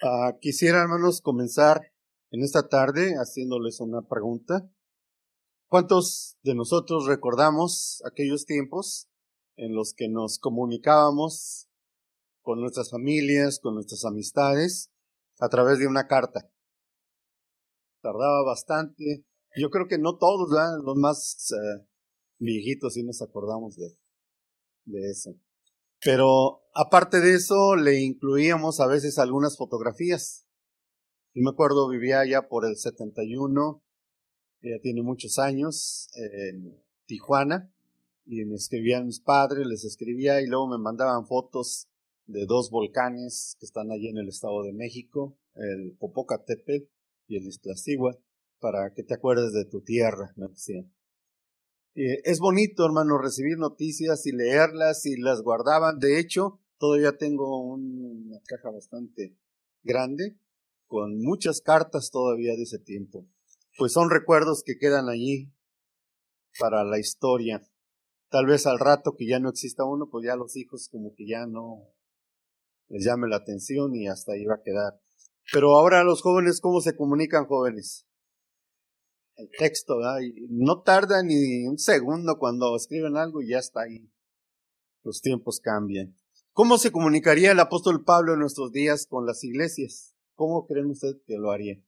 Ah, quisiera, hermanos, comenzar en esta tarde haciéndoles una pregunta. ¿Cuántos de nosotros recordamos aquellos tiempos en los que nos comunicábamos con nuestras familias, con nuestras amistades, a través de una carta? Tardaba bastante. Yo creo que no todos, los más eh, viejitos sí nos acordamos de, de eso. Pero aparte de eso, le incluíamos a veces algunas fotografías. Yo me acuerdo, vivía allá por el 71, ya tiene muchos años, en Tijuana, y me escribían mis padres, les escribía y luego me mandaban fotos de dos volcanes que están allí en el Estado de México, el Popocatépetl y el Iztaccíhuatl, para que te acuerdes de tu tierra, me decían. Eh, es bonito, hermano, recibir noticias y leerlas y las guardaban. De hecho, todavía tengo una caja bastante grande con muchas cartas todavía de ese tiempo. Pues son recuerdos que quedan allí para la historia. Tal vez al rato que ya no exista uno, pues ya los hijos como que ya no les llame la atención y hasta ahí va a quedar. Pero ahora los jóvenes, ¿cómo se comunican jóvenes? El texto, Y no tarda ni un segundo cuando escriben algo y ya está ahí. Los tiempos cambian. ¿Cómo se comunicaría el apóstol Pablo en nuestros días con las iglesias? ¿Cómo creen ustedes que lo haría?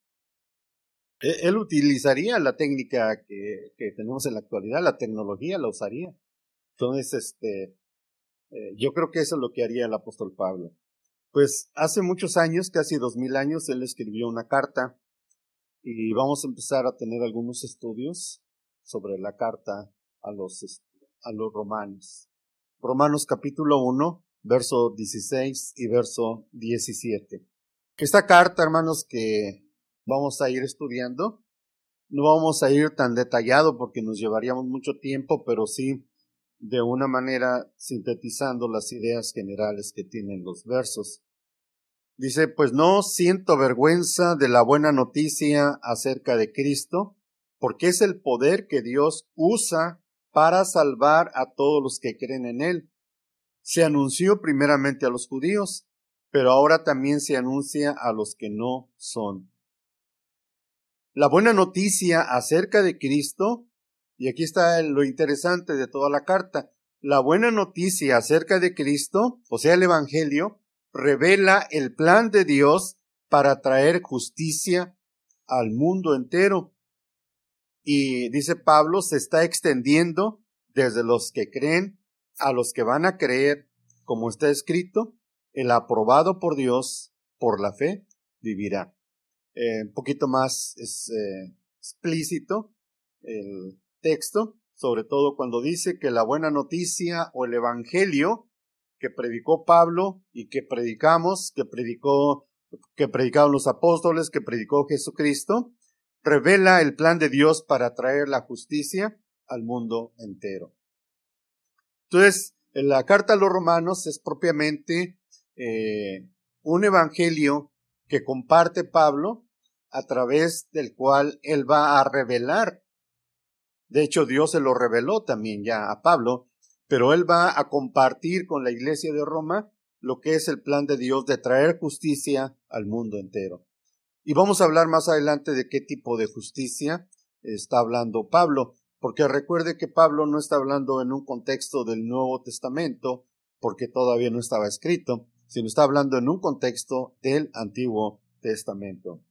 E, él utilizaría la técnica que, tenemos en la actualidad, la tecnología la usaría. Entonces, este, eh, yo creo que eso es lo que haría el apóstol Pablo. Pues hace muchos años, casi dos mil años, él escribió una carta y vamos a empezar a tener algunos estudios sobre la carta a los, a los romanos. Romanos capítulo 1, verso 16 y verso 17. Esta carta, hermanos, que vamos a ir estudiando, no vamos a ir tan detallado porque nos llevaríamos mucho tiempo, pero sí de una manera sintetizando las ideas generales que tienen los versos. Dice, pues no siento vergüenza de la buena noticia acerca de Cristo, porque es el poder que Dios usa para salvar a todos los que creen en Él. Se anunció primeramente a los judíos, pero ahora también se anuncia a los que no son. La buena noticia acerca de Cristo, y aquí está lo interesante de toda la carta, la buena noticia acerca de Cristo, o sea, el Evangelio, revela el plan de Dios para traer justicia al mundo entero. Y dice Pablo, se está extendiendo desde los que creen a los que van a creer, como está escrito, el aprobado por Dios por la fe vivirá. Eh, un poquito más es, eh, explícito el texto, sobre todo cuando dice que la buena noticia o el Evangelio que predicó Pablo y que predicamos, que predicó, que predicaron los apóstoles, que predicó Jesucristo, revela el plan de Dios para traer la justicia al mundo entero. Entonces, la carta a los romanos es propiamente eh, un evangelio que comparte Pablo a través del cual él va a revelar. De hecho, Dios se lo reveló también ya a Pablo pero él va a compartir con la iglesia de Roma lo que es el plan de Dios de traer justicia al mundo entero. Y vamos a hablar más adelante de qué tipo de justicia está hablando Pablo, porque recuerde que Pablo no está hablando en un contexto del Nuevo Testamento, porque todavía no estaba escrito, sino está hablando en un contexto del Antiguo Testamento.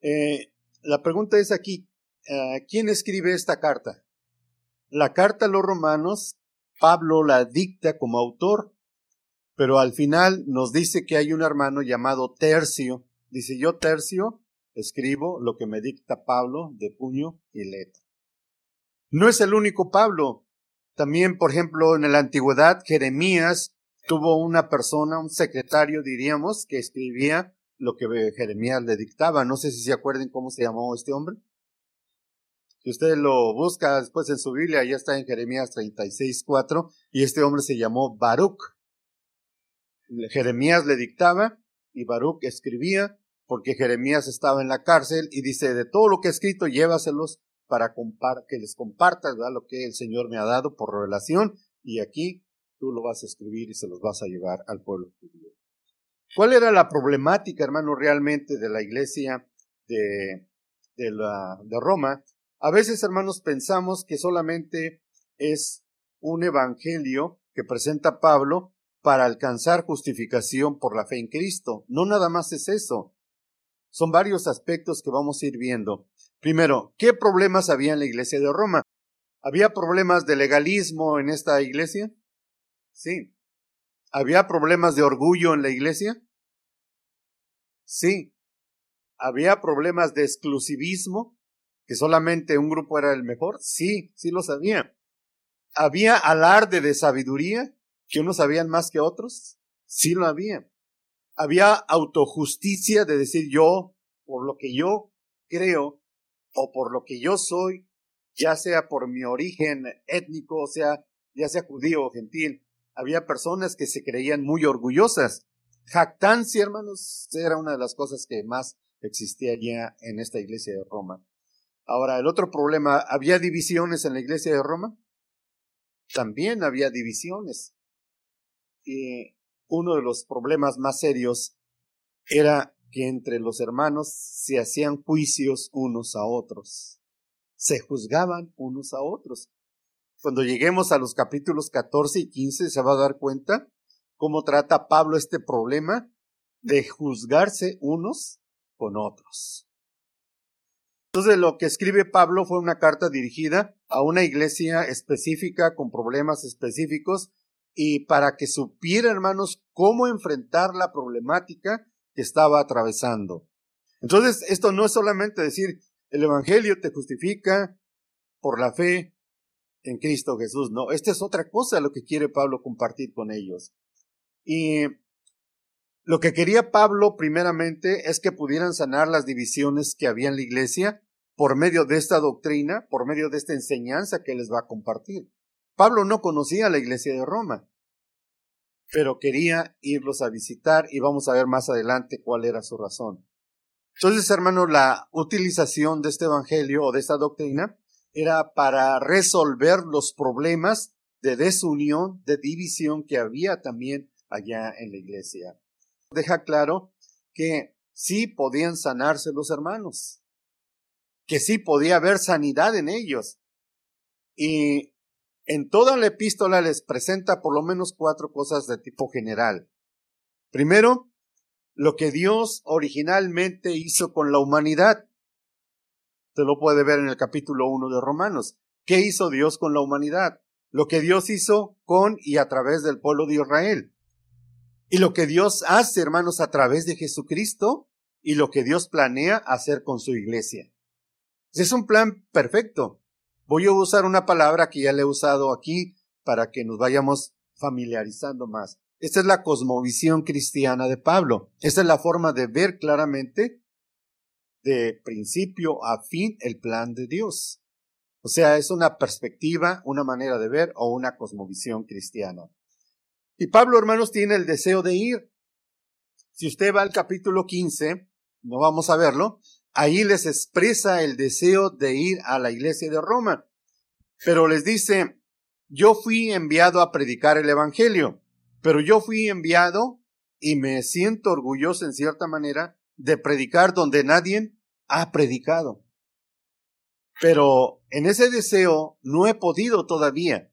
Eh, la pregunta es aquí, eh, ¿quién escribe esta carta? La carta a los romanos, Pablo la dicta como autor, pero al final nos dice que hay un hermano llamado Tercio. Dice, yo Tercio escribo lo que me dicta Pablo de puño y letra. No es el único Pablo. También, por ejemplo, en la antigüedad, Jeremías tuvo una persona, un secretario, diríamos, que escribía lo que Jeremías le dictaba. No sé si se acuerdan cómo se llamó este hombre. Si usted lo busca después en su Biblia, ya está en Jeremías 36, 4, y este hombre se llamó Baruch. Jeremías le dictaba y Baruch escribía porque Jeremías estaba en la cárcel y dice, de todo lo que he escrito, llévaselos para que les compartas lo que el Señor me ha dado por revelación y aquí tú lo vas a escribir y se los vas a llevar al pueblo judío. ¿Cuál era la problemática, hermano, realmente de la iglesia de, la, de Roma? A veces, hermanos, pensamos que solamente es un evangelio que presenta Pablo para alcanzar justificación por la fe en Cristo. No nada más es eso. Son varios aspectos que vamos a ir viendo. Primero, ¿qué problemas había en la iglesia de Roma? ¿Había problemas de legalismo en esta iglesia? Sí. ¿Había problemas de orgullo en la iglesia? Sí. ¿Había problemas de exclusivismo? ¿Que solamente un grupo era el mejor? Sí, sí lo sabía. ¿Había alarde de sabiduría? ¿Que unos sabían más que otros? Sí lo había. ¿Había autojusticia de decir yo, por lo que yo creo, o por lo que yo soy, ya sea por mi origen étnico, o sea, ya sea judío o gentil? Había personas que se creían muy orgullosas. Jactancia, hermanos, era una de las cosas que más existía ya en esta iglesia de Roma. Ahora, el otro problema, ¿había divisiones en la iglesia de Roma? También había divisiones. Y uno de los problemas más serios era que entre los hermanos se hacían juicios unos a otros. Se juzgaban unos a otros. Cuando lleguemos a los capítulos 14 y 15 se va a dar cuenta cómo trata Pablo este problema de juzgarse unos con otros. Entonces lo que escribe Pablo fue una carta dirigida a una iglesia específica con problemas específicos y para que supiera, hermanos, cómo enfrentar la problemática que estaba atravesando. Entonces, esto no es solamente decir, el Evangelio te justifica por la fe en Cristo Jesús, no, esta es otra cosa lo que quiere Pablo compartir con ellos. Y lo que quería Pablo primeramente es que pudieran sanar las divisiones que había en la iglesia por medio de esta doctrina, por medio de esta enseñanza que les va a compartir. Pablo no conocía la iglesia de Roma, pero quería irlos a visitar y vamos a ver más adelante cuál era su razón. Entonces, hermanos, la utilización de este evangelio o de esta doctrina era para resolver los problemas de desunión, de división que había también allá en la iglesia. Deja claro que sí podían sanarse los hermanos, que sí podía haber sanidad en ellos. Y en toda la epístola les presenta por lo menos cuatro cosas de tipo general. Primero, lo que Dios originalmente hizo con la humanidad. Se lo puede ver en el capítulo 1 de Romanos. ¿Qué hizo Dios con la humanidad? Lo que Dios hizo con y a través del pueblo de Israel. Y lo que Dios hace, hermanos, a través de Jesucristo y lo que Dios planea hacer con su iglesia. Es un plan perfecto. Voy a usar una palabra que ya le he usado aquí para que nos vayamos familiarizando más. Esta es la cosmovisión cristiana de Pablo. Esta es la forma de ver claramente de principio a fin el plan de Dios. O sea, es una perspectiva, una manera de ver o una cosmovisión cristiana. Y Pablo, hermanos, tiene el deseo de ir. Si usted va al capítulo 15, no vamos a verlo, ahí les expresa el deseo de ir a la iglesia de Roma. Pero les dice, yo fui enviado a predicar el Evangelio, pero yo fui enviado y me siento orgulloso en cierta manera de predicar donde nadie ha predicado. Pero en ese deseo no he podido todavía.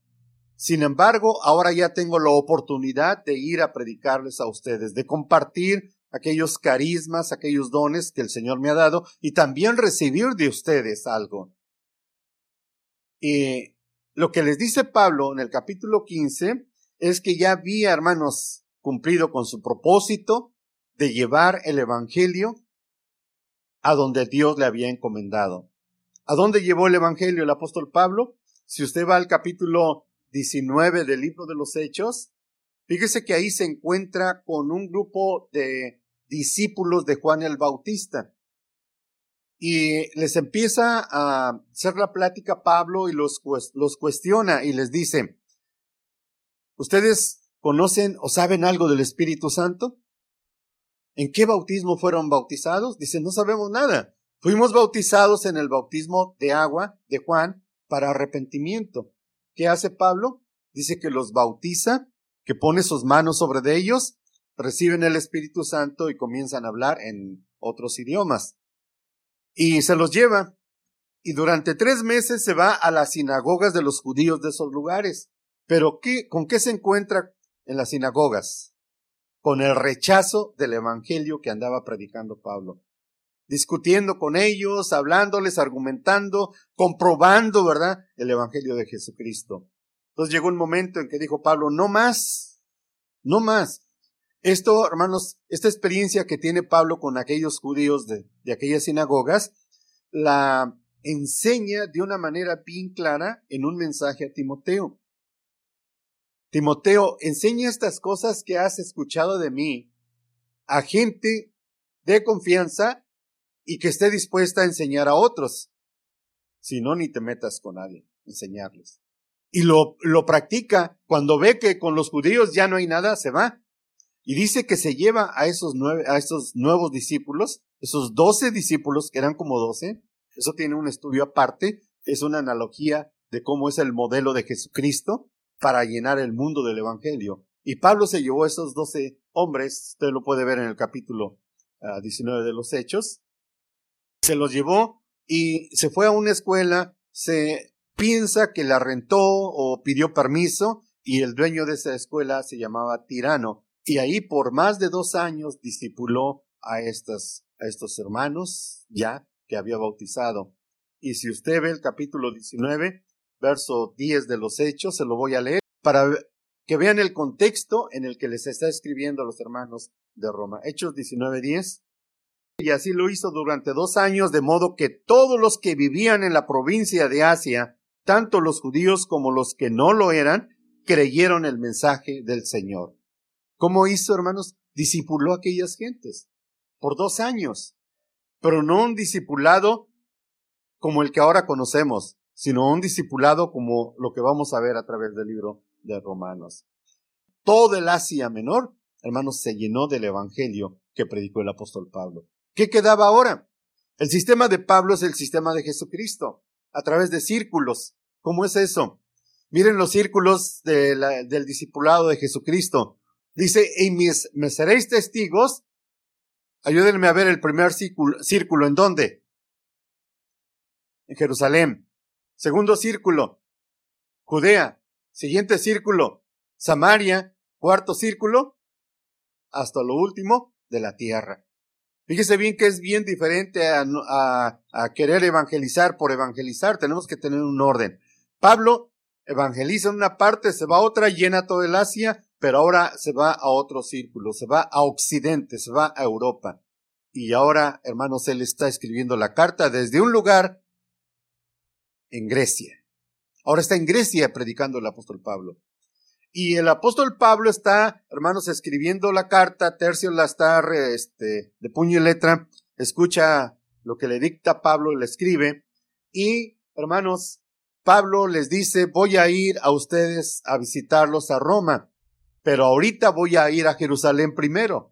Sin embargo, ahora ya tengo la oportunidad de ir a predicarles a ustedes, de compartir aquellos carismas, aquellos dones que el Señor me ha dado y también recibir de ustedes algo. Y lo que les dice Pablo en el capítulo 15 es que ya había, hermanos, cumplido con su propósito de llevar el Evangelio a donde Dios le había encomendado. ¿A dónde llevó el Evangelio el apóstol Pablo? Si usted va al capítulo 19 del libro de los Hechos, fíjese que ahí se encuentra con un grupo de discípulos de Juan el Bautista. Y les empieza a hacer la plática Pablo y los, los cuestiona y les dice, ¿ustedes conocen o saben algo del Espíritu Santo? ¿En qué bautismo fueron bautizados? Dicen, no sabemos nada. Fuimos bautizados en el bautismo de agua de Juan para arrepentimiento. ¿Qué hace Pablo? Dice que los bautiza, que pone sus manos sobre de ellos reciben el Espíritu Santo y comienzan a hablar en otros idiomas. Y se los lleva. Y durante tres meses se va a las sinagogas de los judíos de esos lugares. Pero ¿qué, ¿con qué se encuentra en las sinagogas? Con el rechazo del evangelio que andaba predicando Pablo. Discutiendo con ellos, hablándoles, argumentando, comprobando, ¿verdad? El evangelio de Jesucristo. Entonces llegó un momento en que dijo Pablo, no más, no más. Esto, hermanos, esta experiencia que tiene Pablo con aquellos judíos de, aquellas sinagogas, la enseña de una manera bien clara en un mensaje a Timoteo. Timoteo, enseña estas cosas que has escuchado de mí a gente de confianza y que esté dispuesta a enseñar a otros. Si no, ni te metas con nadie, enseñarles. Y lo, lo practica. Cuando ve que con los judíos ya no hay nada, se va y dice que se lleva a esos nueve, a esos nuevos discípulos, esos doce discípulos, que eran como doce. Eso tiene un estudio aparte. Es una analogía de cómo es el modelo de Jesucristo para llenar el mundo del Evangelio. Y Pablo se llevó a esos doce hombres, usted lo puede ver en el capítulo 19 ah, de los Hechos. Se los llevó y se fue a una escuela, se piensa que la rentó o pidió permiso y el dueño de esa escuela se llamaba Tirano y ahí por más de dos años discipuló a, estas, a estos hermanos ya que había bautizado. Y si usted ve el capítulo 19, verso 10 de los Hechos, se lo voy a leer para que vean el contexto en el que les está escribiendo a los hermanos de Roma. Hechos 19, 10. Y así lo hizo durante dos años, de modo que todos los que vivían en la provincia de Asia, tanto los judíos como los que no lo eran, creyeron el mensaje del Señor. ¿Cómo hizo, hermanos? Discipuló a aquellas gentes por dos años, pero no un discipulado como el que ahora conocemos, sino un discipulado como lo que vamos a ver a través del libro de Romanos. Todo el Asia Menor, hermanos, se llenó del Evangelio que predicó el apóstol Pablo. ¿Qué quedaba ahora? El sistema de Pablo es el sistema de Jesucristo, a través de círculos. ¿Cómo es eso? Miren los círculos del discipulado de Jesucristo. Dice, y mis, me seréis testigos. Ayúdenme a ver el primer círculo. ¿En dónde? En Jerusalén. Segundo círculo, Judea. Siguiente círculo, Samaria. Cuarto círculo, hasta lo último, de la tierra. Fíjese bien que es bien diferente a, a, a, querer evangelizar por evangelizar. Tenemos que tener un orden. Pablo evangeliza en una parte, se va a otra, llena todo el Asia, pero ahora se va a otro círculo, se va a Occidente, se va a Europa. Y ahora, hermanos, él está escribiendo la carta desde un lugar en Grecia. Ahora está en Grecia predicando el apóstol Pablo. Y el apóstol Pablo está, hermanos, escribiendo la carta, Tercio la está este, de puño y letra, escucha lo que le dicta Pablo, le escribe, y, hermanos, Pablo les dice, voy a ir a ustedes a visitarlos a Roma pero ahorita voy a ir a Jerusalén primero.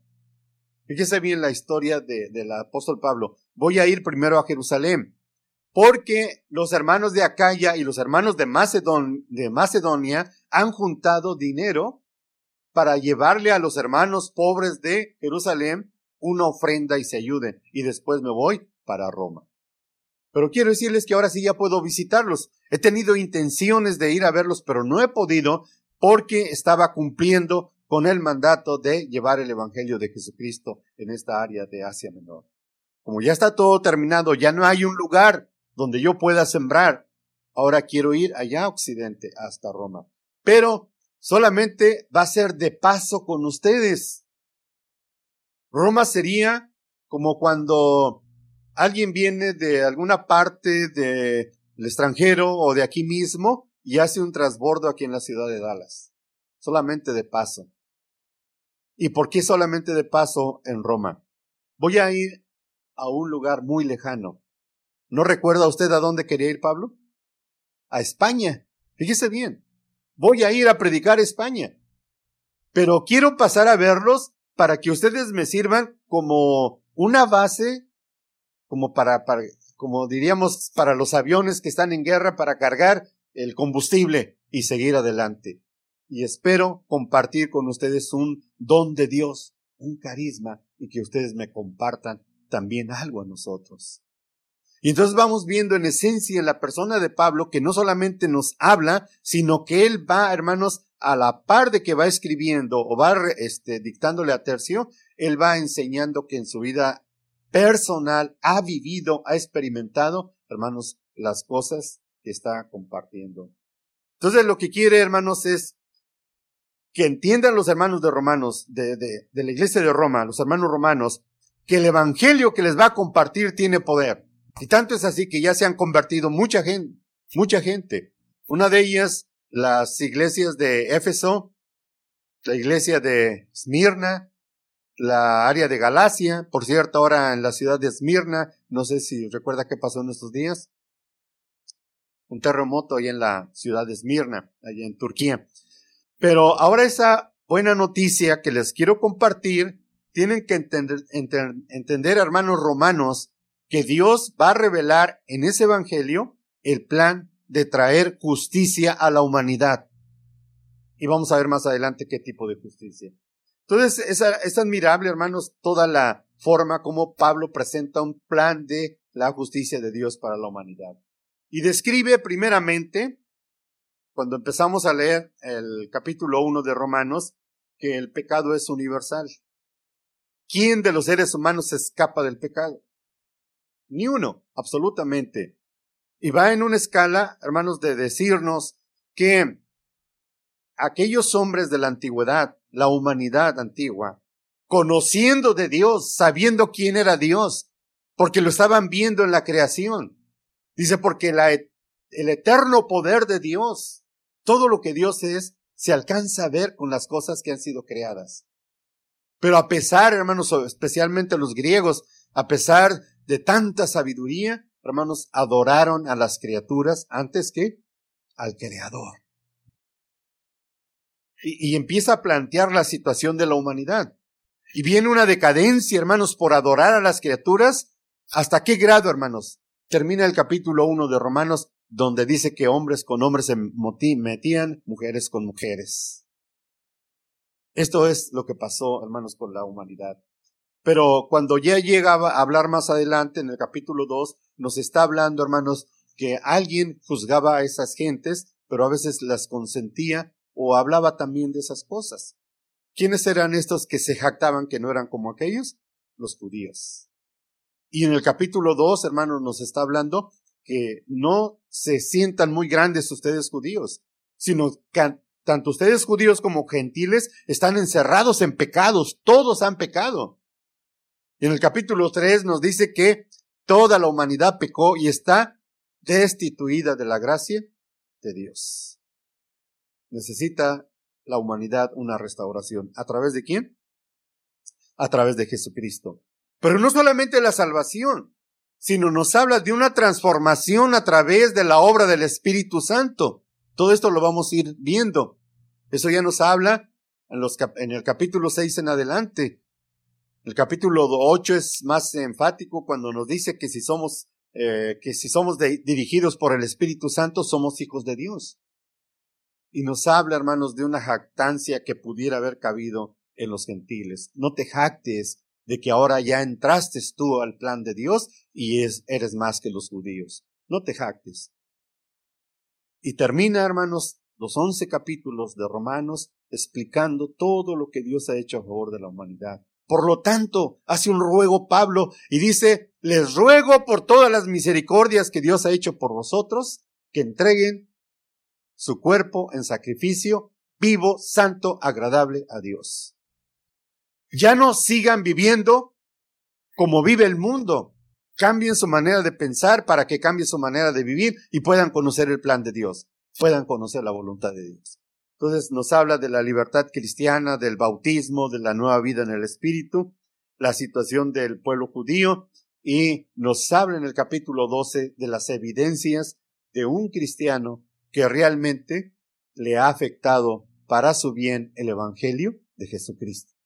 Fíjese bien la historia de, del apóstol Pablo. Voy a ir primero a Jerusalén, porque los hermanos de Acaya y los hermanos de, de Macedonia han juntado dinero para llevarle a los hermanos pobres de Jerusalén una ofrenda y se ayuden. Y después me voy para Roma. Pero quiero decirles que ahora sí ya puedo visitarlos. He tenido intenciones de ir a verlos, pero no he podido porque estaba cumpliendo con el mandato de llevar el Evangelio de Jesucristo en esta área de Asia Menor. Como ya está todo terminado, ya no hay un lugar donde yo pueda sembrar. Ahora quiero ir allá a Occidente, hasta Roma. Pero solamente va a ser de paso con ustedes. Roma sería como cuando alguien viene de alguna parte del extranjero o de aquí mismo y hace un transbordo aquí en la ciudad de Dallas, solamente de paso. ¿Y por qué solamente de paso en Roma? Voy a ir a un lugar muy lejano. ¿No recuerda usted a dónde quería ir Pablo? A España. Fíjese bien. Voy a ir a predicar a España. Pero quiero pasar a verlos para que ustedes me sirvan como una base, como para, para como diríamos, para los aviones que están en guerra para cargar el combustible y seguir adelante. y espero compartir con ustedes un don de Dios, un carisma y que ustedes me compartan también algo a nosotros. Y entonces vamos viendo en esencia en la persona de Pablo que no solamente nos habla, sino que él va, hermanos, a la par de que va escribiendo o va este, dictándole a Tercio, él va enseñando que en su vida personal ha vivido, ha experimentado, hermanos, las cosas que está compartiendo. Entonces lo que quiere, hermanos, es que entiendan los hermanos de Romanos, de, de, la iglesia de Roma, los hermanos romanos, que el evangelio que les va a compartir tiene poder. Y tanto es así que ya se han convertido mucha gente, mucha gente. Una de ellas, las iglesias de Éfeso, la iglesia de Esmirna, la área de Galacia, por cierto, ahora en la ciudad de Esmirna, no sé si recuerda qué pasó en estos días, un terremoto ahí en la ciudad de Esmirna, allá en Turquía. Pero ahora esa buena noticia que les quiero compartir, tienen que entender, entender, hermanos romanos, que Dios va a revelar en ese evangelio el plan de traer justicia a la humanidad. Y vamos a ver más adelante qué tipo de justicia. Entonces, es, es admirable, hermanos, toda la forma como Pablo presenta un plan de la justicia de Dios para la humanidad. Y describe primeramente cuando empezamos a leer el capítulo 1 de Romanos, que el pecado es universal. ¿Quién de los seres humanos escapa del pecado? Ni uno, absolutamente. Y va en una escala, hermanos, de decirnos que aquellos hombres de la antigüedad, la humanidad antigua, conociendo de Dios, sabiendo quién era Dios, porque lo estaban viendo en la creación. Dice, porque el eterno poder de Dios todo lo que Dios es se alcanza a ver con las cosas que han sido creadas. Pero a pesar, hermanos, especialmente los griegos, a pesar de tanta sabiduría, hermanos, adoraron a las criaturas antes que al Creador. Y, empieza a plantear la situación de la humanidad. Y viene una decadencia, hermanos, por adorar a las criaturas. ¿Hasta qué grado, hermanos? Termina el capítulo 1 de Romanos donde dice que hombres con hombres se metían, mujeres con mujeres. Esto es lo que pasó, hermanos, con la humanidad. Pero cuando ya llegaba a hablar más adelante, en el capítulo 2, nos está hablando, hermanos, que alguien juzgaba a esas gentes, pero a veces las consentía o hablaba también de esas cosas. ¿Quiénes eran estos que se jactaban que no eran como aquellos? Los judíos. Y en el capítulo 2, hermanos, nos está hablando que no se sientan muy grandes ustedes judíos, sino que tanto ustedes judíos como gentiles están encerrados en pecados, todos han pecado. Y en el capítulo 3 nos dice que toda la humanidad pecó y está destituida de la gracia de Dios. Necesita la humanidad una restauración. ¿A través de quién? A través de Jesucristo. Pero no solamente la salvación, sino nos habla de una transformación a través de la obra del Espíritu Santo. Todo esto lo vamos a ir viendo. Eso ya nos habla en, el capítulo 6 en adelante. El capítulo 8 es más enfático cuando nos dice que si somos, eh, que si somos dirigidos por el Espíritu Santo, somos hijos de Dios. Y nos habla, hermanos, de una jactancia que pudiera haber cabido en los gentiles. No te jactes de que ahora ya entraste tú al plan de Dios y es, eres más que los judíos. No te jactes. Y termina, hermanos, los once capítulos de Romanos explicando todo lo que Dios ha hecho a favor de la humanidad. Por lo tanto, hace un ruego Pablo y dice, les ruego por todas las misericordias que Dios ha hecho por vosotros, que entreguen su cuerpo en sacrificio vivo, santo, agradable a Dios. Ya no sigan viviendo como vive el mundo. Cambien su manera de pensar para que cambie su manera de vivir y puedan conocer el plan de Dios, puedan conocer la voluntad de Dios. Entonces nos habla de la libertad cristiana, del bautismo, de la nueva vida en el Espíritu, la situación del pueblo judío y nos habla en el capítulo 12 de las evidencias de un cristiano que realmente le ha afectado para su bien el Evangelio de Jesucristo.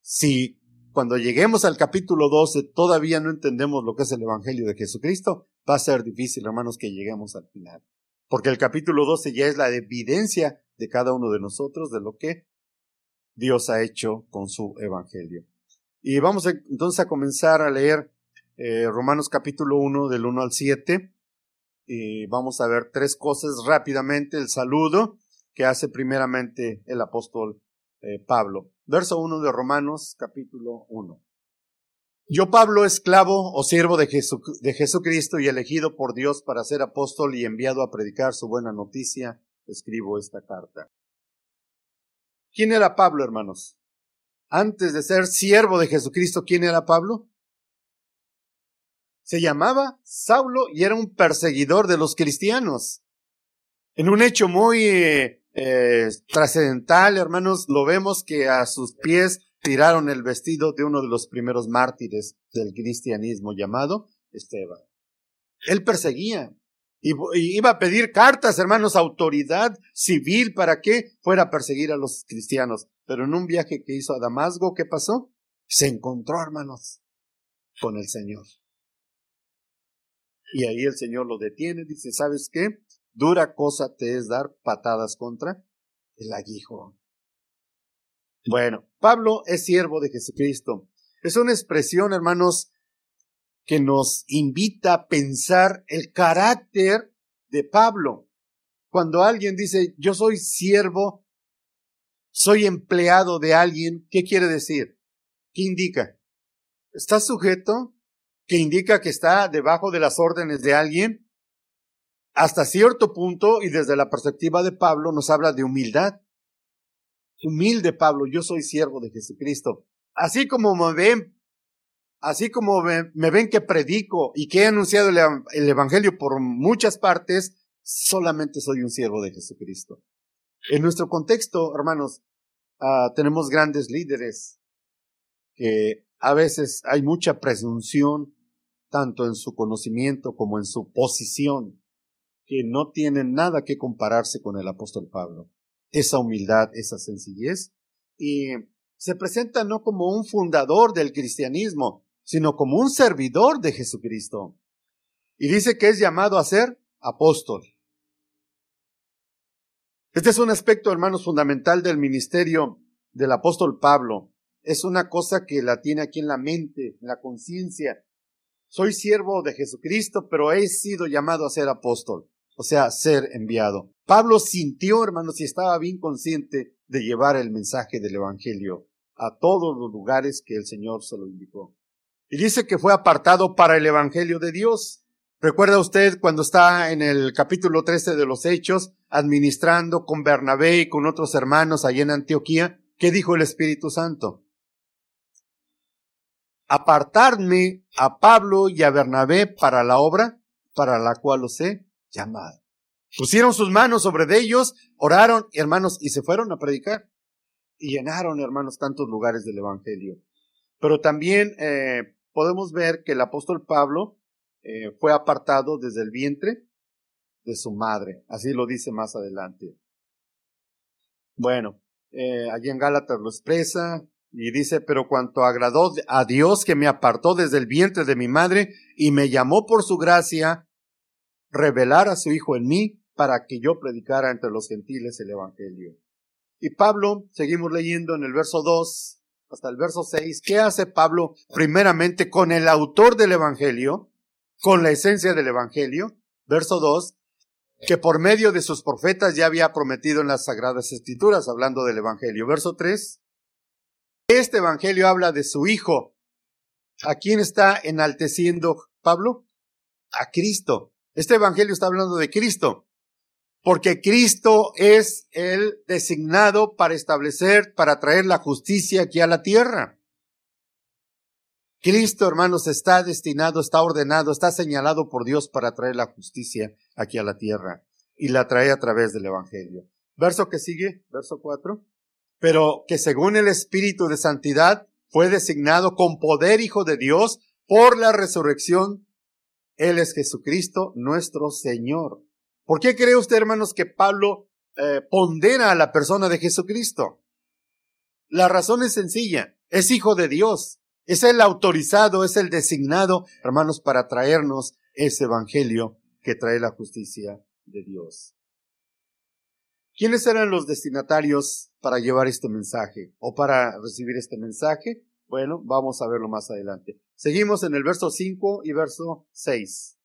Si cuando lleguemos al capítulo 12 todavía no entendemos lo que es el Evangelio de Jesucristo, va a ser difícil, hermanos, que lleguemos al final. porque el capítulo 12 ya es la evidencia de cada uno de nosotros de lo que Dios ha hecho con su evangelio. Y vamos entonces a comenzar a leer eh, Romanos capítulo 1 del 1 al 7. Y vamos a ver tres cosas rápidamente. El saludo que hace primeramente el apóstol eh, Pablo. Verso 1 de Romanos capítulo 1. Yo, Pablo, esclavo o siervo de, Jesucristo y elegido por Dios para ser apóstol y enviado a predicar su buena noticia, escribo esta carta. ¿Quién era Pablo, hermanos? Antes de ser siervo de Jesucristo, ¿quién era Pablo? Se llamaba Saulo y era un perseguidor de los cristianos. En un hecho muy eh, eh, trascendental, hermanos, lo vemos que a sus pies tiraron el vestido de uno de los primeros mártires del cristianismo llamado Esteban. Él perseguía y iba a pedir cartas, hermanos, autoridad civil para que fuera a perseguir a los cristianos. Pero en un viaje que hizo a Damasco, ¿qué pasó? Se encontró, hermanos, con el Señor. Y ahí el Señor lo detiene, dice, ¿sabes qué? Dura cosa te es dar patadas contra el aguijón. Bueno, Pablo es siervo de Jesucristo. Es una expresión, hermanos, que nos invita a pensar el carácter de Pablo. Cuando alguien dice, yo soy siervo, soy empleado de alguien, ¿qué quiere decir? ¿Qué indica? ¿Está sujeto? ¿Que indica que está debajo de las órdenes de alguien? Hasta cierto punto, y desde la perspectiva de Pablo, nos habla de humildad humilde Pablo, yo soy siervo de Jesucristo. Así como me ven, así como me, ven que predico y que he anunciado el, Evangelio por muchas partes, solamente soy un siervo de Jesucristo. En nuestro contexto, hermanos, ah, tenemos grandes líderes que a veces hay mucha presunción, tanto en su conocimiento como en su posición, que no tienen nada que compararse con el apóstol Pablo esa humildad, esa sencillez, y se presenta no como un fundador del cristianismo, sino como un servidor de Jesucristo. Y dice que es llamado a ser apóstol. Este es un aspecto, hermanos, fundamental del ministerio del apóstol Pablo. Es una cosa que la tiene aquí en la mente, en la conciencia. Soy siervo de Jesucristo, pero he sido llamado a ser apóstol o sea, ser enviado. Pablo sintió, hermanos, y estaba bien consciente de llevar el mensaje del Evangelio a todos los lugares que el Señor se lo indicó. Y dice que fue apartado para el Evangelio de Dios. ¿Recuerda usted cuando está en el capítulo 13 de los Hechos, administrando con Bernabé y con otros hermanos allá en Antioquía? ¿Qué dijo el Espíritu Santo? Apartarme a Pablo y a Bernabé para la obra para la cual los he llamado. Pusieron sus manos sobre ellos, oraron, hermanos, y se fueron a predicar. Y llenaron, hermanos, tantos lugares del Evangelio. Pero también eh, podemos ver que el apóstol Pablo eh, fue apartado desde el vientre de su madre. Así lo dice más adelante. Bueno, eh, allí en Gálatas lo expresa y dice, pero cuanto agradó a Dios que me apartó desde el vientre de mi madre y me llamó por su gracia revelar a su Hijo en mí para que yo predicara entre los gentiles el Evangelio. Y Pablo, seguimos leyendo en el verso 2 hasta el verso 6, ¿qué hace Pablo primeramente con el autor del Evangelio, con la esencia del Evangelio? Verso 2, que por medio de sus profetas ya había prometido en las Sagradas Escrituras, hablando del Evangelio. Verso 3, este Evangelio habla de su Hijo. ¿A quién está enalteciendo Pablo? A Cristo. Este Evangelio está hablando de Cristo, porque Cristo es el designado para establecer, para traer la justicia aquí a la tierra. Cristo, hermanos, está destinado, está ordenado, está señalado por Dios para traer la justicia aquí a la tierra y la trae a través del Evangelio. Verso que sigue, verso 4. Pero que según el Espíritu de Santidad fue designado con poder Hijo de Dios por la resurrección él es Jesucristo, nuestro Señor. ¿Por qué cree usted, hermanos, que Pablo eh, pondera a la persona de Jesucristo? La razón es sencilla. Es hijo de Dios. Es el autorizado, es el designado, hermanos, para traernos ese evangelio que trae la justicia de Dios. ¿Quiénes eran los destinatarios para llevar este mensaje o para recibir este mensaje? Bueno, vamos a verlo más adelante. Seguimos en el verso 5 y verso 6.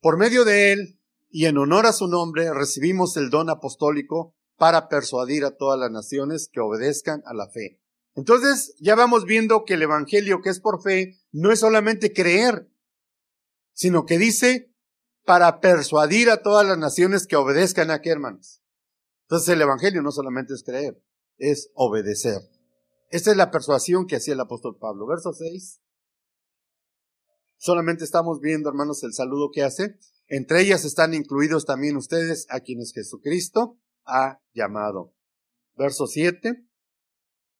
Por medio de él y en honor a su nombre recibimos el don apostólico para persuadir a todas las naciones que obedezcan a la fe. Entonces ya vamos viendo que el Evangelio que es por fe no es solamente creer, sino que dice para persuadir a todas las naciones que obedezcan a qué hermanos. Entonces el Evangelio no solamente es creer, es obedecer. Esta es la persuasión que hacía el apóstol Pablo. Verso 6. Solamente estamos viendo, hermanos, el saludo que hace. Entre ellas están incluidos también ustedes a quienes Jesucristo ha llamado. Verso 7.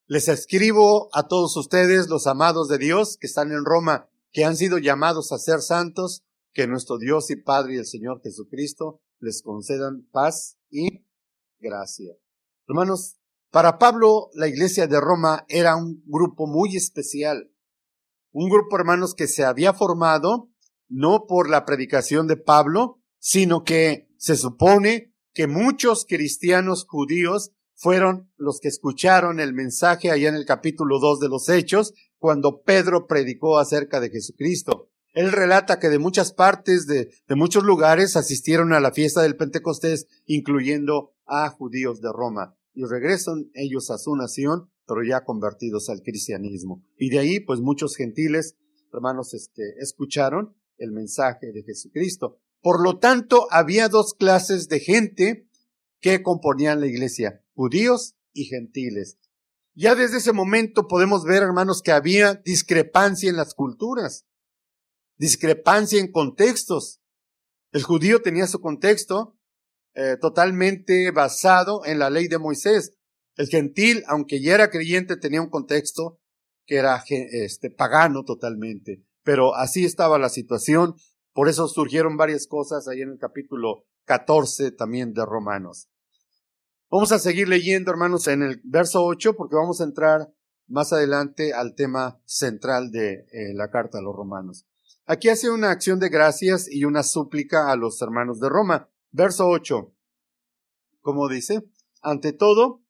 Les escribo a todos ustedes, los amados de Dios, que están en Roma, que han sido llamados a ser santos, que nuestro Dios y Padre y el Señor Jesucristo les concedan paz y gracia. Hermanos, para Pablo la iglesia de Roma era un grupo muy especial. Un grupo, hermanos, que se había formado no por la predicación de Pablo, sino que se supone que muchos cristianos judíos fueron los que escucharon el mensaje allá en el capítulo 2 de los Hechos, cuando Pedro predicó acerca de Jesucristo. Él relata que de muchas partes, de, de, muchos lugares, asistieron a la fiesta del Pentecostés, incluyendo a judíos de Roma. Y regresan ellos a su nación, pero ya convertidos al cristianismo. Y de ahí, pues muchos gentiles, hermanos, este, escucharon el mensaje de Jesucristo. Por lo tanto, había dos clases de gente que componían la iglesia, judíos y gentiles. Ya desde ese momento podemos ver, hermanos, que había discrepancia en las culturas, discrepancia en contextos. El judío tenía su contexto eh, totalmente basado en la ley de Moisés. El gentil, aunque ya era creyente, tenía un contexto que era este, pagano totalmente. Pero así estaba la situación por eso surgieron varias cosas ahí en el capítulo 14 también de Romanos. Vamos a seguir leyendo, hermanos, en el verso 8, porque vamos a entrar más adelante al tema central de eh, la carta a los romanos. Aquí hace una acción de gracias y una súplica a los hermanos de Roma. Verso 8. Como dice, ante todo,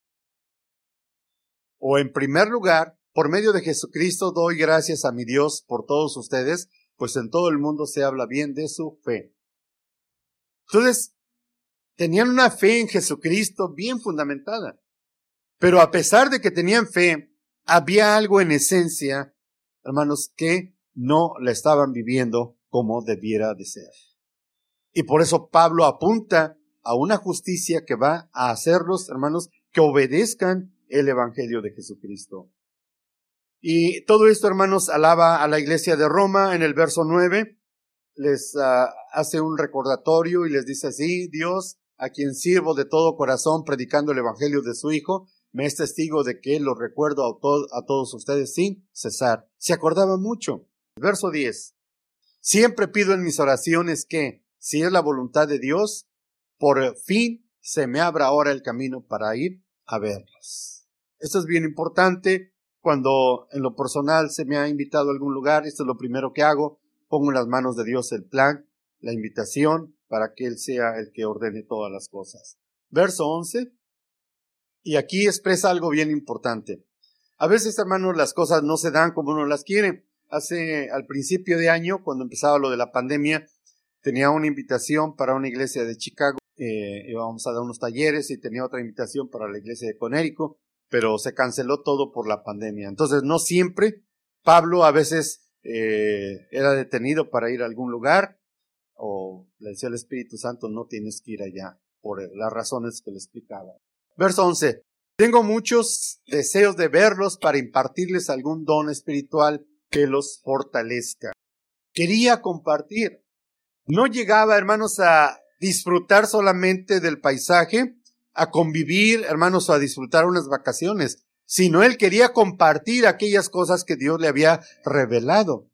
o en primer lugar, por medio de Jesucristo doy gracias a mi Dios por todos ustedes, pues en todo el mundo se habla bien de su fe. Entonces, tenían una fe en Jesucristo bien fundamentada. Pero a pesar de que tenían fe, había algo en esencia, hermanos, que no la estaban viviendo como debiera de ser. Y por eso Pablo apunta a una justicia que va a hacerlos, hermanos, que obedezcan el Evangelio de Jesucristo. Y todo esto, hermanos, alaba a la iglesia de Roma en el verso 9. Les ah, hace un recordatorio y les dice así, Dios, a quien sirvo de todo corazón predicando el evangelio de su Hijo, me es testigo de que lo recuerdo a, a todos ustedes sin cesar. Se acordaba mucho. Verso 10. Siempre pido en mis oraciones que, si es la voluntad de Dios, por fin se me abra ahora el camino para ir a verlos. Esto es bien importante cuando en lo personal se me ha invitado a algún lugar, esto es lo primero que hago, pongo en las manos de Dios el plan, la invitación, para que Él sea el que ordene todas las cosas. Verso 11. Y aquí expresa algo bien importante. A veces, hermanos, las cosas no se dan como uno las quiere. Hace, al principio de año, cuando empezaba lo de la pandemia, tenía una invitación para una iglesia de Chicago, eh, íbamos a dar unos talleres y tenía otra invitación para la iglesia de Conérico pero se canceló todo por la pandemia. Entonces, no siempre. Pablo a veces eh, era detenido para ir a algún lugar o le decía al Espíritu Santo, no tienes que ir allá por las razones que le explicaba. Verso 11. Tengo muchos deseos de verlos para impartirles algún don espiritual que los fortalezca. Quería compartir. No llegaba, hermanos, a disfrutar solamente del paisaje, a convivir, hermanos, o a disfrutar unas vacaciones, sino él quería compartir aquellas cosas que Dios le había revelado.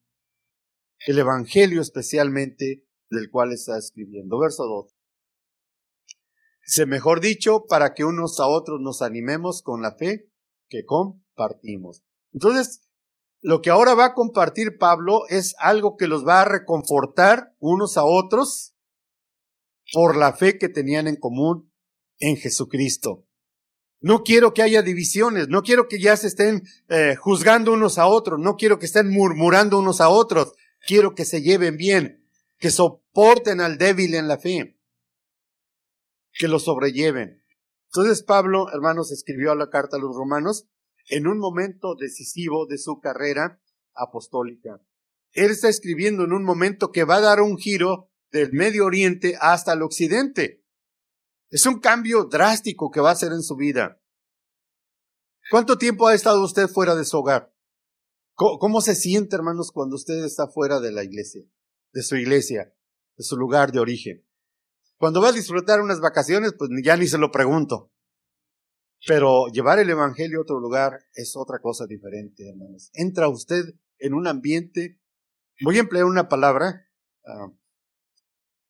El Evangelio especialmente del cual está escribiendo. Verso 2. Dice, mejor dicho, para que unos a otros nos animemos con la fe que compartimos. Entonces, lo que ahora va a compartir Pablo es algo que los va a reconfortar unos a otros por la fe que tenían en común en Jesucristo. No quiero que haya divisiones, no quiero que ya se estén eh, juzgando unos a otros, no quiero que estén murmurando unos a otros, quiero que se lleven bien, que soporten al débil en la fe, que lo sobrelleven. Entonces Pablo, hermanos, escribió la carta a los romanos en un momento decisivo de su carrera apostólica. Él está escribiendo en un momento que va a dar un giro del Medio Oriente hasta el Occidente. Es un cambio drástico que va a hacer en su vida. ¿Cuánto tiempo ha estado usted fuera de su hogar? ¿Cómo, se siente, hermanos, cuando usted está fuera de la iglesia, de su iglesia, de su lugar de origen? Cuando va a disfrutar unas vacaciones, pues ya ni se lo pregunto. Pero llevar el Evangelio a otro lugar es otra cosa diferente, hermanos. Entra usted en un ambiente, voy a emplear una palabra, ah,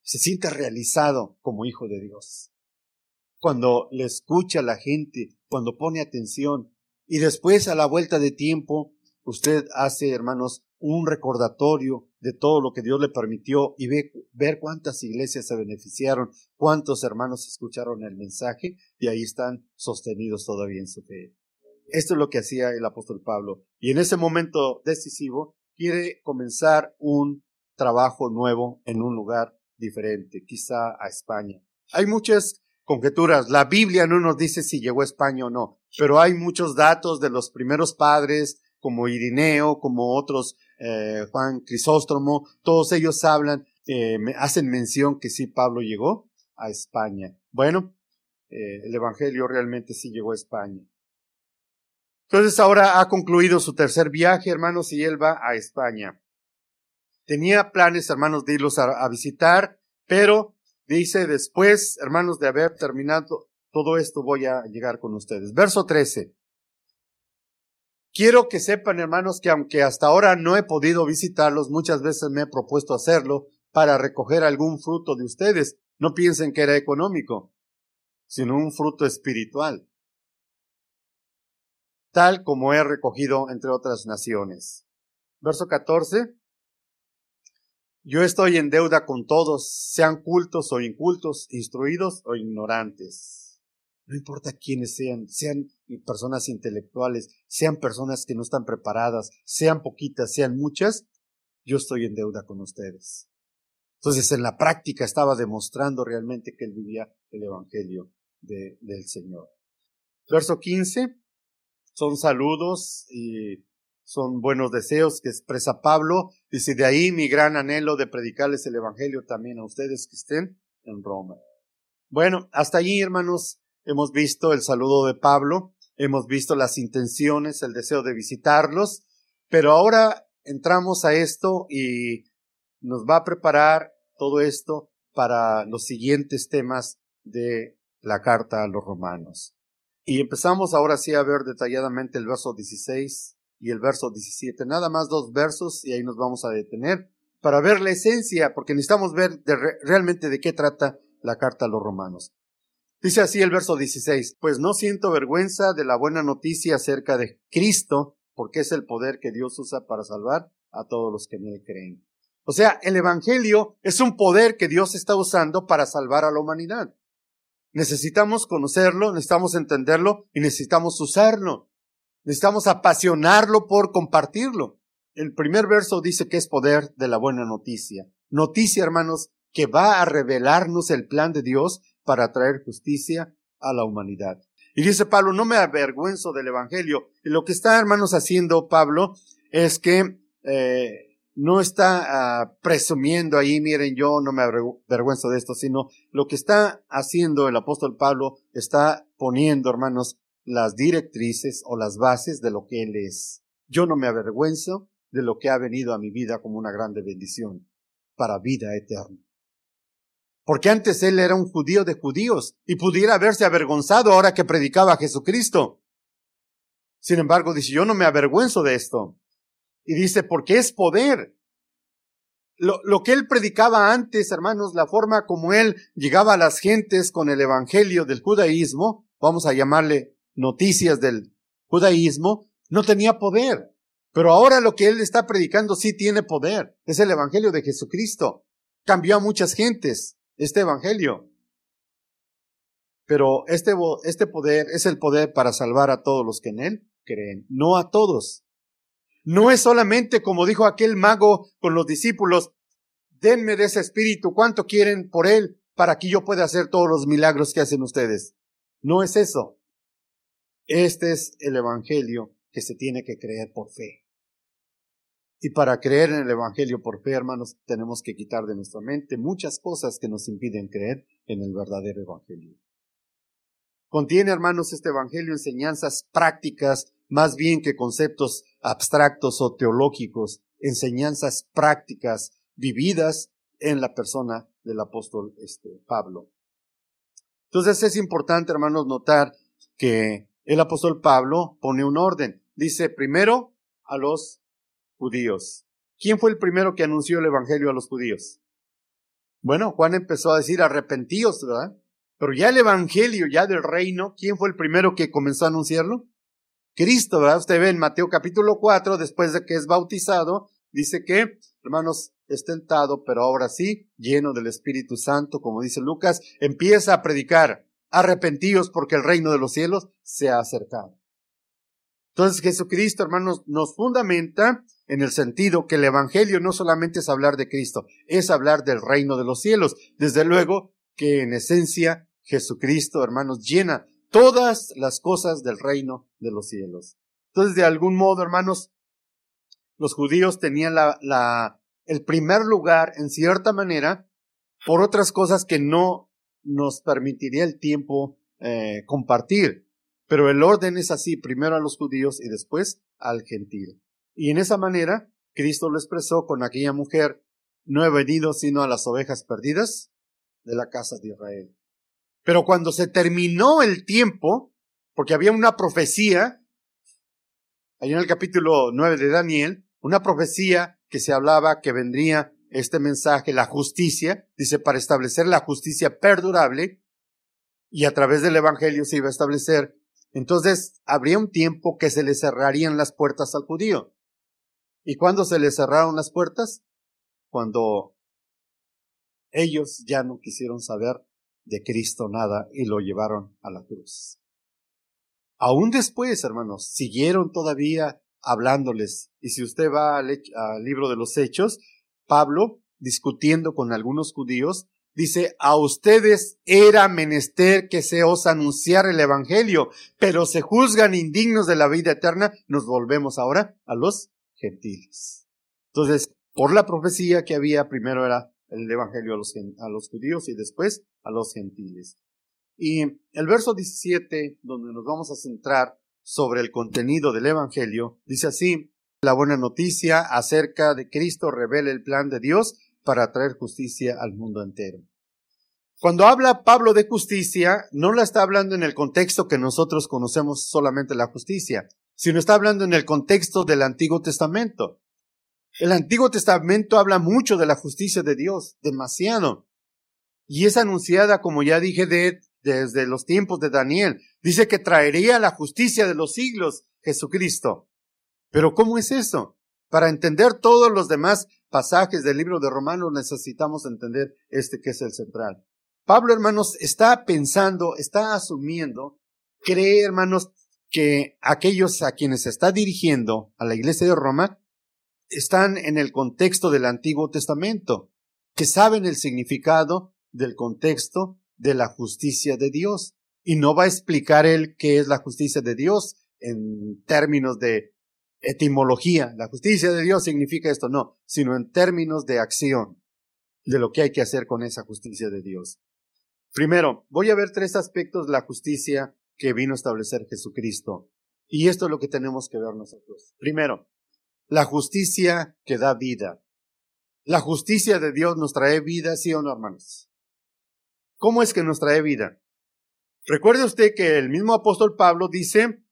se siente realizado como hijo de Dios cuando le escucha a la gente, cuando pone atención. Y después, a la vuelta de tiempo, usted hace, hermanos, un recordatorio de todo lo que Dios le permitió y ve, ver cuántas iglesias se beneficiaron, cuántos hermanos escucharon el mensaje y ahí están sostenidos todavía en su fe. Esto es lo que hacía el apóstol Pablo. Y en ese momento decisivo quiere comenzar un trabajo nuevo en un lugar diferente, quizá a España. Hay muchas conjeturas. La Biblia no nos dice si llegó a España o no, pero hay muchos datos de los primeros padres, como Irineo, como otros, eh, Juan Crisóstomo, todos ellos hablan, eh, hacen mención que sí Pablo llegó a España. Bueno, eh, el Evangelio realmente sí llegó a España. Entonces ahora ha concluido su tercer viaje, hermanos, y él va a España. Tenía planes, hermanos, de irlos a visitar, pero Dice, después, hermanos, de haber terminado todo esto, voy a llegar con ustedes. Verso 13. Quiero que sepan, hermanos, que aunque hasta ahora no he podido visitarlos, muchas veces me he propuesto hacerlo para recoger algún fruto de ustedes. No piensen que era económico, sino un fruto espiritual, tal como he recogido entre otras naciones. Verso 14. Yo estoy en deuda con todos, sean cultos o incultos, instruidos o ignorantes. No importa quiénes sean, sean personas intelectuales, sean personas que no están preparadas, sean poquitas, sean muchas, yo estoy en deuda con ustedes. Entonces, en la práctica estaba demostrando realmente que él vivía el Evangelio del Señor. Verso 15, son saludos y son buenos deseos que expresa Pablo. Dice, de ahí mi gran anhelo de predicarles el Evangelio también a ustedes que estén en Roma. Bueno, hasta allí, hermanos, hemos visto el saludo de Pablo, hemos visto las intenciones, el deseo de visitarlos, pero ahora entramos a esto y nos va a preparar todo esto para los siguientes temas de la carta a los romanos. Y empezamos ahora sí a ver detalladamente el verso 16 y el verso 17. Nada más dos versos y ahí nos vamos a detener para ver la esencia, porque necesitamos ver realmente de qué trata la carta a los romanos. Dice así el verso 16, pues no siento vergüenza de la buena noticia acerca de Cristo, porque es el poder que Dios usa para salvar a todos los que en él creen. O sea, el Evangelio es un poder que Dios está usando para salvar a la humanidad. Necesitamos conocerlo, necesitamos entenderlo y necesitamos usarlo. Necesitamos apasionarlo por compartirlo. El primer verso dice que es poder de la buena noticia. Noticia, hermanos, que va a revelarnos el plan de Dios para traer justicia a la humanidad. Y dice Pablo, no me avergüenzo del Evangelio. Y lo que está, hermanos, haciendo Pablo es que eh, no está ah, presumiendo ahí, miren, yo no me avergüenzo de esto, sino lo que está haciendo el apóstol Pablo está poniendo, hermanos, las directrices o las bases de lo que Él es. Yo no me avergüenzo de lo que ha venido a mi vida como una grande bendición para vida eterna. Porque antes Él era un judío de judíos y pudiera haberse avergonzado ahora que predicaba a Jesucristo. Sin embargo, dice, yo no me avergüenzo de esto. Y dice, porque es poder. Lo, lo, que él predicaba antes, hermanos, la forma como él llegaba a las gentes con el evangelio del judaísmo, vamos a llamarle noticias del judaísmo, no tenía poder. Pero ahora lo que él está predicando sí tiene poder. Es el Evangelio de Jesucristo. Cambió a muchas gentes. Este evangelio. Pero este, este poder es el poder para salvar a todos los que en él creen, no a todos. No es solamente como dijo aquel mago con los discípulos, denme de ese espíritu, ¿cuánto quieren por él para que yo pueda hacer todos los milagros que hacen ustedes? No es eso. Este es el evangelio que se tiene que creer por fe. Y para creer en el Evangelio por fe, hermanos, tenemos que quitar de nuestra mente muchas cosas que nos impiden creer en el verdadero Evangelio. Contiene, hermanos, este Evangelio enseñanzas prácticas más bien que conceptos abstractos o teológicos, enseñanzas prácticas vividas en la persona del apóstol este, Pablo. Entonces es importante, hermanos, notar que el apóstol Pablo pone un orden. Dice primero a los judíos. ¿Quién fue el primero que anunció el Evangelio a los judíos? Bueno, Juan empezó a decir arrepentíos, ¿verdad? Pero ya el Evangelio, ya del reino, ¿quién fue el primero que comenzó a anunciarlo? Cristo, ¿verdad? Usted ve en Mateo capítulo 4, después de que es bautizado, dice que, hermanos, es tentado, pero ahora sí, lleno del Espíritu Santo, como dice Lucas, empieza a predicar, arrepentíos porque el reino de los cielos se ha acercado. Entonces Jesucristo, hermanos, nos fundamenta en el sentido que el Evangelio no solamente es hablar de Cristo, es hablar del reino de los cielos. Desde luego que en esencia Jesucristo, hermanos, llena todas las cosas del reino de los cielos. Entonces, de algún modo, hermanos, los judíos tenían la, la, el primer lugar, en cierta manera, por otras cosas que no nos permitiría el tiempo eh, compartir. Pero el orden es así, primero a los judíos y después al gentil. Y en esa manera, Cristo lo expresó con aquella mujer, no he venido sino a las ovejas perdidas de la casa de Israel. Pero cuando se terminó el tiempo, porque había una profecía, ahí en el capítulo 9 de Daniel, una profecía que se hablaba que vendría este mensaje, la justicia, dice, para establecer la justicia perdurable, y a través del Evangelio se iba a establecer, entonces habría un tiempo que se le cerrarían las puertas al judío. ¿Y cuándo se le cerraron las puertas? Cuando ellos ya no quisieron saber de Cristo nada y lo llevaron a la cruz. Aún después, hermanos, siguieron todavía hablándoles. Y si usted va al, libro de los Hechos, Pablo, discutiendo con algunos judíos, dice, a ustedes era menester que se os anunciara el Evangelio, pero se juzgan indignos de la vida eterna, nos volvemos ahora a los gentiles. Entonces, por la profecía que había, primero era el Evangelio a los, a los judíos y después a los gentiles. Y el verso 17, donde nos vamos a centrar sobre el contenido del Evangelio, dice así, la buena noticia acerca de Cristo revela el plan de Dios para traer justicia al mundo entero. Cuando habla Pablo de justicia, no la está hablando en el contexto que nosotros conocemos solamente la justicia, sino está hablando en el contexto del Antiguo Testamento. El Antiguo Testamento habla mucho de la justicia de Dios, demasiado. Y es anunciada, como ya dije, de, desde los tiempos de Daniel. Dice que traería la justicia de los siglos Jesucristo. Pero ¿cómo es eso? Para entender todos los demás pasajes del libro de Romanos necesitamos entender este que es el central. Pablo, hermanos, está pensando, está asumiendo, cree, hermanos, que aquellos a quienes se está dirigiendo a la iglesia de Roma están en el contexto del Antiguo Testamento, que saben el significado del contexto de la justicia de Dios. Y no va a explicar él qué es la justicia de Dios en términos de etimología. La justicia de Dios significa esto, no, sino en términos de acción, de lo que hay que hacer con esa justicia de Dios. Primero, voy a ver tres aspectos de la justicia que vino a establecer Jesucristo. Y esto es lo que tenemos que ver nosotros. Primero, la justicia que da vida. La justicia de Dios nos trae vida, sí o no, hermanos. ¿Cómo es que nos trae vida? Recuerde usted que el mismo apóstol Pablo dice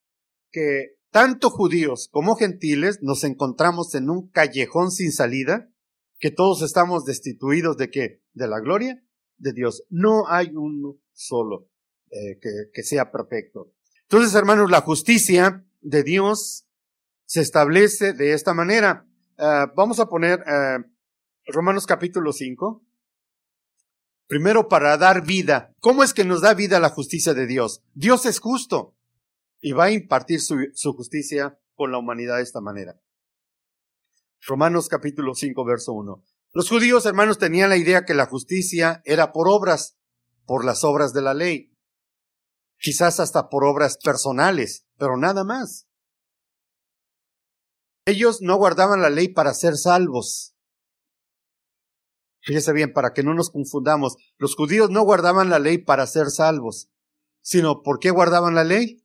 que tanto judíos como gentiles nos encontramos en un callejón sin salida, que todos estamos destituidos de qué? De la gloria de Dios. No hay uno solo eh, que, sea perfecto. Entonces, hermanos, la justicia de Dios se establece de esta manera. Uh, vamos a poner uh, Romanos capítulo 5. Primero para dar vida. ¿Cómo es que nos da vida la justicia de Dios? Dios es justo y va a impartir su, su justicia con la humanidad de esta manera. Romanos capítulo 5, verso 1. Los judíos, hermanos, tenían la idea que la justicia era por obras, por las obras de la ley. Quizás hasta por obras personales, pero nada más. Ellos no guardaban la ley para ser salvos. Fíjese bien, para que no nos confundamos, los judíos no guardaban la ley para ser salvos, sino ¿por qué guardaban la ley?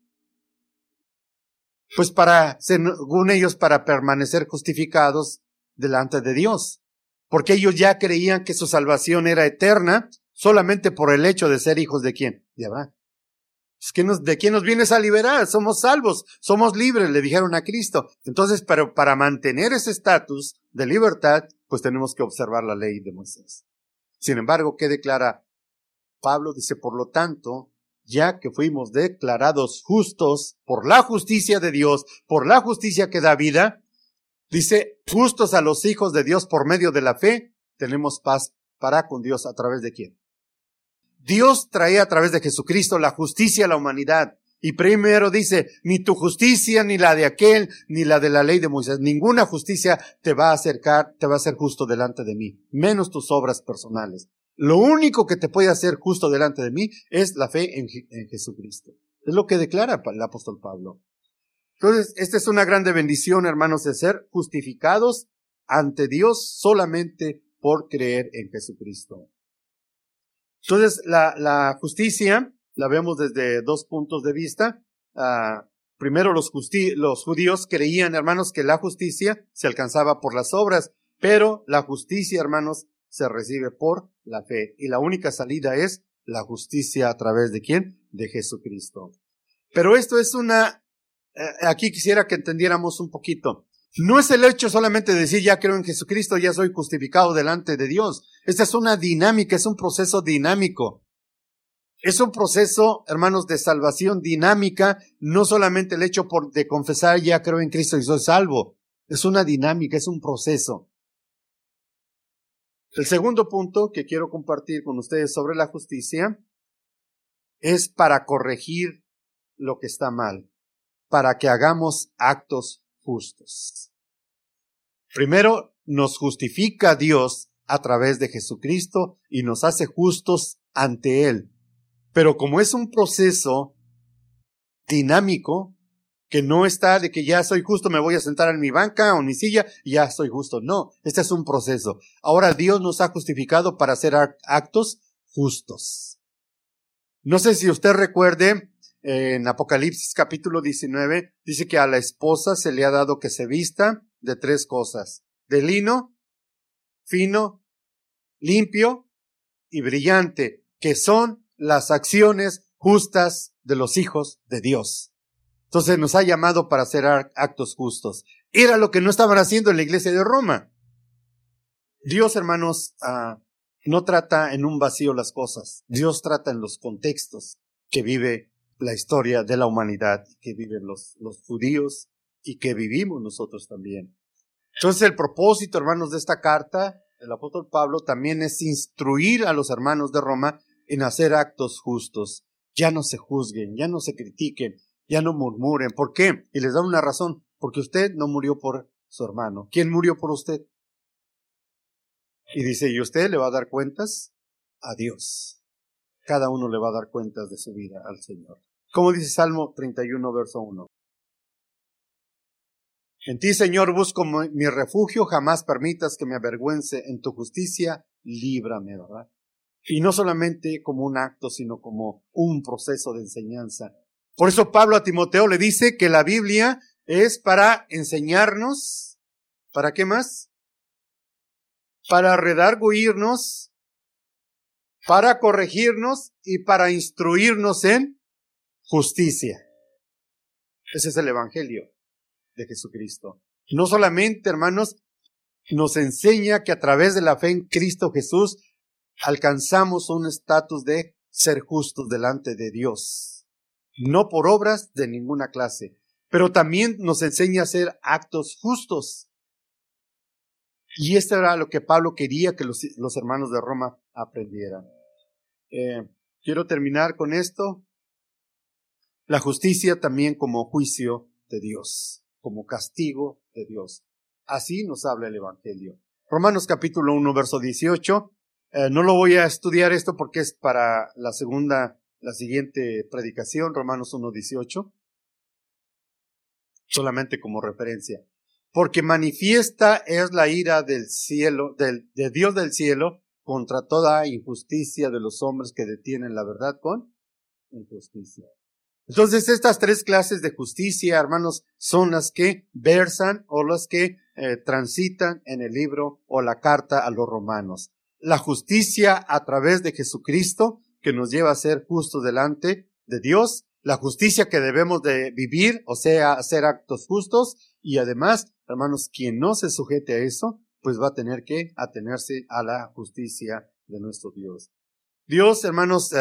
Pues para, según ellos, para permanecer justificados delante de Dios, porque ellos ya creían que su salvación era eterna solamente por el hecho de ser hijos de quién? De Abraham. ¿De quién nos vienes a liberar? Somos salvos, somos libres, le dijeron a Cristo. Entonces, para mantener ese estatus de libertad, pues tenemos que observar la ley de Moisés. Sin embargo, ¿qué declara Pablo? Dice, por lo tanto, ya que fuimos declarados justos por la justicia de Dios, por la justicia que da vida, dice, justos a los hijos de Dios por medio de la fe, tenemos paz para con Dios a través de quién? Dios traía a través de Jesucristo la justicia a la humanidad. Y primero dice, ni tu justicia, ni la de aquel, ni la de la ley de Moisés, ninguna justicia te va a acercar, te va a hacer justo delante de mí, menos tus obras personales. Lo único que te puede hacer justo delante de mí es la fe en, Jesucristo. Es lo que declara el apóstol Pablo. Entonces, esta es una grande bendición, hermanos, de ser justificados ante Dios solamente por creer en Jesucristo. Entonces, la, la justicia la vemos desde dos puntos de vista. Ah, primero, los, judíos creían, hermanos, que la justicia se alcanzaba por las obras, pero la justicia, hermanos, se recibe por la fe. Y la única salida es la justicia a través de quién? De Jesucristo. Pero esto es una, eh, aquí quisiera que entendiéramos un poquito. No es el hecho solamente de decir ya creo en Jesucristo, ya soy justificado delante de Dios. Esta es una dinámica, es un proceso dinámico. Es un proceso, hermanos, de salvación dinámica, no solamente el hecho por, de confesar ya creo en Cristo y soy salvo. Es una dinámica, es un proceso. El segundo punto que quiero compartir con ustedes sobre la justicia es para corregir lo que está mal, para que hagamos actos justos. Primero, nos justifica Dios a través de Jesucristo y nos hace justos ante Él. Pero como es un proceso dinámico, que no está de que ya soy justo, me voy a sentar en mi banca o en mi silla y ya soy justo. No, este es un proceso. Ahora Dios nos ha justificado para hacer actos justos. No sé si usted recuerde en Apocalipsis capítulo 19, dice que a la esposa se le ha dado que se vista de tres cosas. De lino, fino, limpio y brillante, que son las acciones justas de los hijos de Dios. Entonces nos ha llamado para hacer actos justos. Era lo que no estaban haciendo en la iglesia de Roma. Dios, hermanos, ah, no trata en un vacío las cosas. Dios trata en los contextos que vive la historia de la humanidad que viven los, judíos y que vivimos nosotros también. Entonces el propósito, hermanos, de esta carta del apóstol Pablo también es instruir a los hermanos de Roma en hacer actos justos. Ya no se juzguen, ya no se critiquen, ya no murmuren. ¿Por qué? Y les da una razón. Porque usted no murió por su hermano. ¿Quién murió por usted? Y dice, ¿y usted le va a dar cuentas? A Dios cada uno le va a dar cuentas de su vida al Señor. Como dice Salmo 31, verso 1. En ti, Señor, busco mi refugio, jamás permitas que me avergüence en tu justicia, líbrame, ¿verdad? Y no solamente como un acto, sino como un proceso de enseñanza. Por eso Pablo a Timoteo le dice que la Biblia es para enseñarnos, ¿para qué más? Para redarguirnos, para corregirnos y para instruirnos en justicia. Ese es el Evangelio de Jesucristo. No solamente, hermanos, nos enseña que a través de la fe en Cristo Jesús alcanzamos un estatus de ser justos delante de Dios, no por obras de ninguna clase, pero también nos enseña a hacer actos justos. Y esto era lo que Pablo quería que los, los hermanos de Roma aprendieran. Eh, quiero terminar con esto. La justicia también como juicio de Dios, como castigo de Dios. Así nos habla el Evangelio. Romanos capítulo 1, verso 18. Eh, no lo voy a estudiar esto porque es para la segunda, la siguiente predicación, Romanos 1, 18. Solamente como referencia. Porque manifiesta es la ira del cielo, del, de Dios del cielo, contra toda injusticia de los hombres que detienen la verdad con injusticia. Entonces, estas tres clases de justicia, hermanos, son las que versan o las que eh, transitan en el libro o la carta a los romanos. La justicia a través de Jesucristo, que nos lleva a ser justos delante de Dios, la justicia que debemos de vivir, o sea, hacer actos justos, y además, hermanos, quien no se sujete a eso, pues va a tener que atenerse a la justicia de nuestro Dios. Dios, hermanos, eh,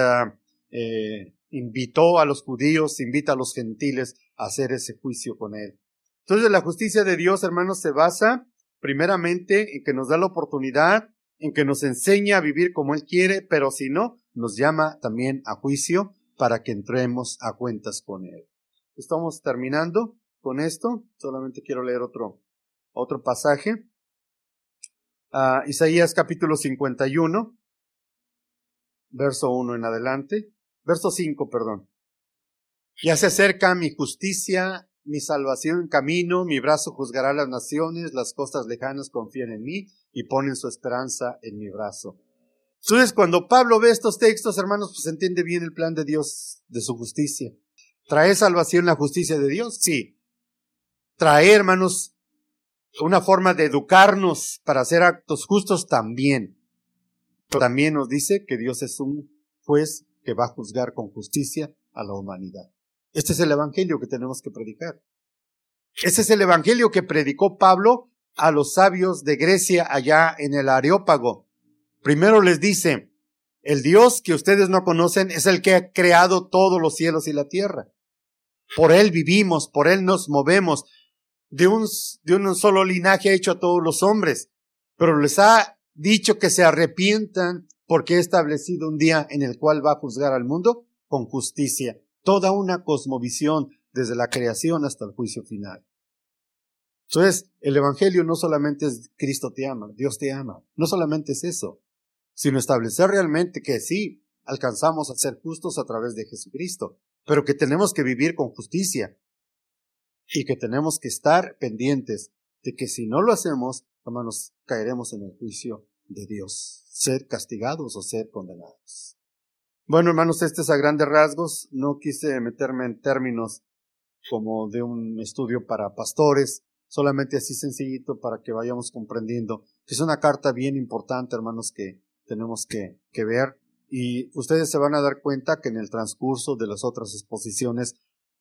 eh, invitó a los judíos, invita a los gentiles a hacer ese juicio con él. Entonces la justicia de Dios, hermanos, se basa primeramente en que nos da la oportunidad, en que nos enseña a vivir como Él quiere, pero si no, nos llama también a juicio para que entremos a cuentas con Él. Estamos terminando con esto. Solamente quiero leer otro, otro pasaje. Uh, Isaías capítulo 51, verso 1 en adelante. Verso 5, perdón. Ya se acerca mi justicia, mi salvación en camino, mi brazo juzgará las naciones, las costas lejanas confían en mí y ponen su esperanza en mi brazo. Entonces, cuando Pablo ve estos textos, hermanos, pues entiende bien el plan de Dios, de su justicia. ¿Trae salvación la justicia de Dios? Sí. ¿Trae, hermanos, una forma de educarnos para hacer actos justos? También. También nos dice que Dios es un juez que va a juzgar con justicia a la humanidad. Este es el evangelio que tenemos que predicar. Este es el evangelio que predicó Pablo a los sabios de Grecia allá en el Areópago. Primero les dice, el Dios que ustedes no conocen es el que ha creado todos los cielos y la tierra. Por Él vivimos, por Él nos movemos. De un, de un solo linaje ha hecho a todos los hombres, pero les ha dicho que se arrepientan porque he establecido un día en el cual va a juzgar al mundo con justicia, toda una cosmovisión desde la creación hasta el juicio final. Entonces, el Evangelio no solamente es Cristo te ama, Dios te ama, no solamente es eso, sino establecer realmente que sí, alcanzamos a ser justos a través de Jesucristo, pero que tenemos que vivir con justicia y que tenemos que estar pendientes de que si no lo hacemos, hermanos, caeremos en el juicio de Dios, ser castigados o ser condenados. Bueno, hermanos, este es a grandes rasgos. No quise meterme en términos como de un estudio para pastores, solamente así sencillito para que vayamos comprendiendo es una carta bien importante, hermanos, que tenemos que, que ver. Y ustedes se van a dar cuenta que en el transcurso de las otras exposiciones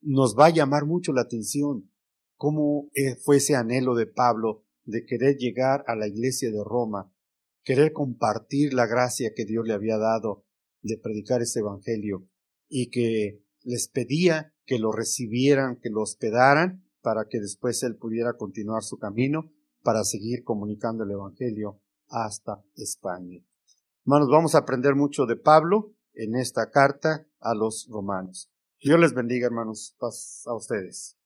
nos va a llamar mucho la atención cómo eh, fue ese anhelo de Pablo de querer llegar a la iglesia de Roma querer compartir la gracia que Dios le había dado de predicar ese evangelio y que les pedía que lo recibieran, que lo hospedaran para que después él pudiera continuar su camino para seguir comunicando el evangelio hasta España. Hermanos, vamos a aprender mucho de Pablo en esta carta a los romanos. Dios les bendiga, hermanos, paz a ustedes.